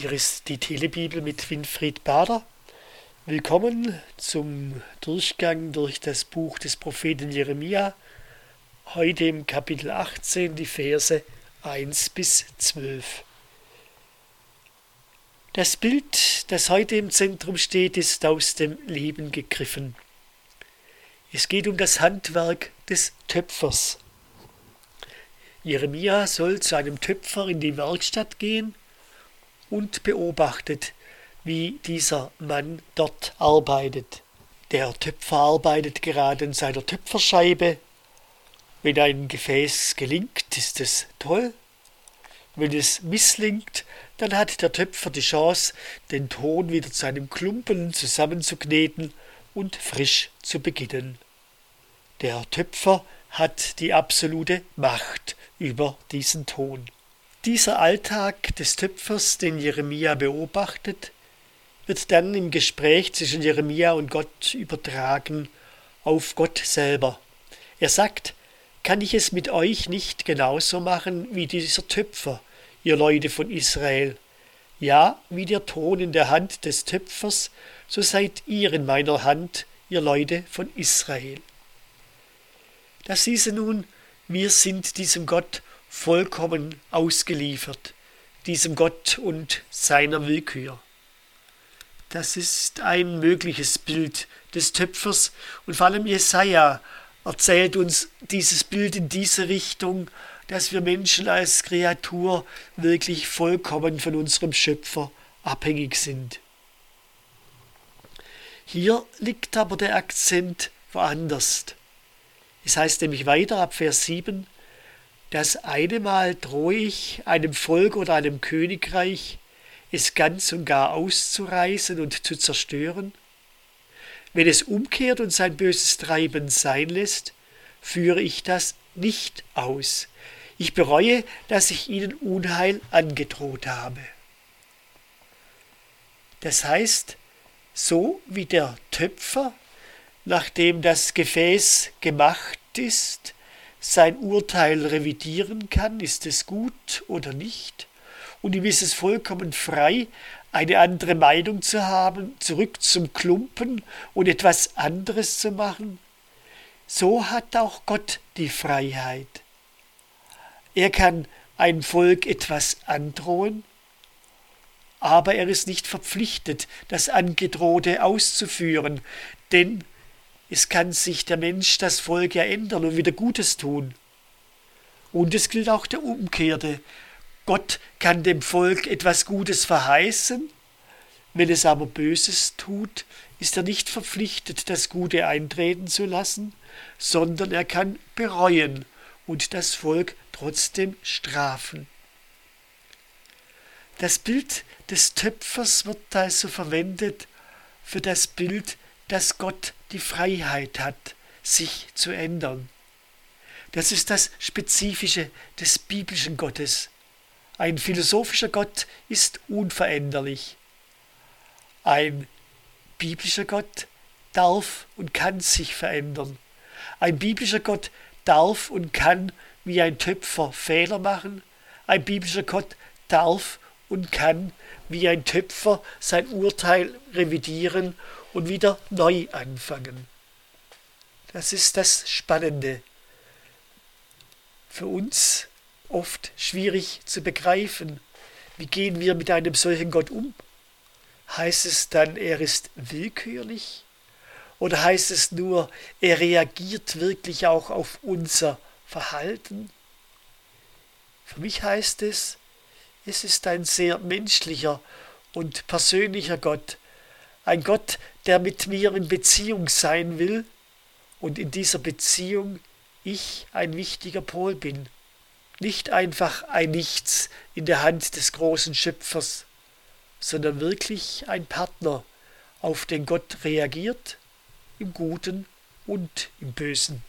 Hier ist die Telebibel mit Winfried Bader. Willkommen zum Durchgang durch das Buch des Propheten Jeremia. Heute im Kapitel 18 die Verse 1 bis 12. Das Bild, das heute im Zentrum steht, ist aus dem Leben gegriffen. Es geht um das Handwerk des Töpfers. Jeremia soll zu einem Töpfer in die Werkstatt gehen und beobachtet, wie dieser Mann dort arbeitet. Der Töpfer arbeitet gerade an seiner Töpferscheibe. Wenn ein Gefäß gelingt, ist es toll. Wenn es misslingt, dann hat der Töpfer die Chance, den Ton wieder zu einem Klumpen zusammenzukneten und frisch zu beginnen. Der Töpfer hat die absolute Macht über diesen Ton. Dieser Alltag des Töpfers, den Jeremia beobachtet, wird dann im Gespräch zwischen Jeremia und Gott übertragen auf Gott selber. Er sagt, kann ich es mit euch nicht genauso machen wie dieser Töpfer, ihr Leute von Israel? Ja, wie der Ton in der Hand des Töpfers, so seid ihr in meiner Hand, ihr Leute von Israel. Das hieße nun, wir sind diesem Gott vollkommen ausgeliefert, diesem Gott und seiner Willkür. Das ist ein mögliches Bild des Töpfers und vor allem Jesaja erzählt uns dieses Bild in diese Richtung, dass wir Menschen als Kreatur wirklich vollkommen von unserem Schöpfer abhängig sind. Hier liegt aber der Akzent woanders. Es heißt nämlich weiter ab Vers 7, das eine Mal drohe ich einem Volk oder einem Königreich, es ganz und gar auszureißen und zu zerstören? Wenn es umkehrt und sein böses Treiben sein lässt, führe ich das nicht aus. Ich bereue, dass ich ihnen Unheil angedroht habe. Das heißt, so wie der Töpfer, nachdem das Gefäß gemacht ist, sein Urteil revidieren kann, ist es gut oder nicht, und ihm ist es vollkommen frei, eine andere Meinung zu haben, zurück zum Klumpen und etwas anderes zu machen. So hat auch Gott die Freiheit. Er kann ein Volk etwas androhen, aber er ist nicht verpflichtet, das Angedrohte auszuführen, denn es kann sich der Mensch, das Volk ja ändern und wieder Gutes tun. Und es gilt auch der Umkehrte. Gott kann dem Volk etwas Gutes verheißen, wenn es aber Böses tut, ist er nicht verpflichtet, das Gute eintreten zu lassen, sondern er kann bereuen und das Volk trotzdem strafen. Das Bild des Töpfers wird also verwendet für das Bild, dass Gott die Freiheit hat, sich zu ändern. Das ist das Spezifische des biblischen Gottes. Ein philosophischer Gott ist unveränderlich. Ein biblischer Gott darf und kann sich verändern. Ein biblischer Gott darf und kann wie ein Töpfer Fehler machen. Ein biblischer Gott darf und kann wie ein Töpfer sein Urteil revidieren und wieder neu anfangen. Das ist das Spannende. Für uns oft schwierig zu begreifen. Wie gehen wir mit einem solchen Gott um? Heißt es dann, er ist willkürlich? Oder heißt es nur, er reagiert wirklich auch auf unser Verhalten? Für mich heißt es, es ist ein sehr menschlicher und persönlicher Gott, ein Gott, der mit mir in Beziehung sein will und in dieser Beziehung ich ein wichtiger Pol bin. Nicht einfach ein Nichts in der Hand des großen Schöpfers, sondern wirklich ein Partner, auf den Gott reagiert, im Guten und im Bösen.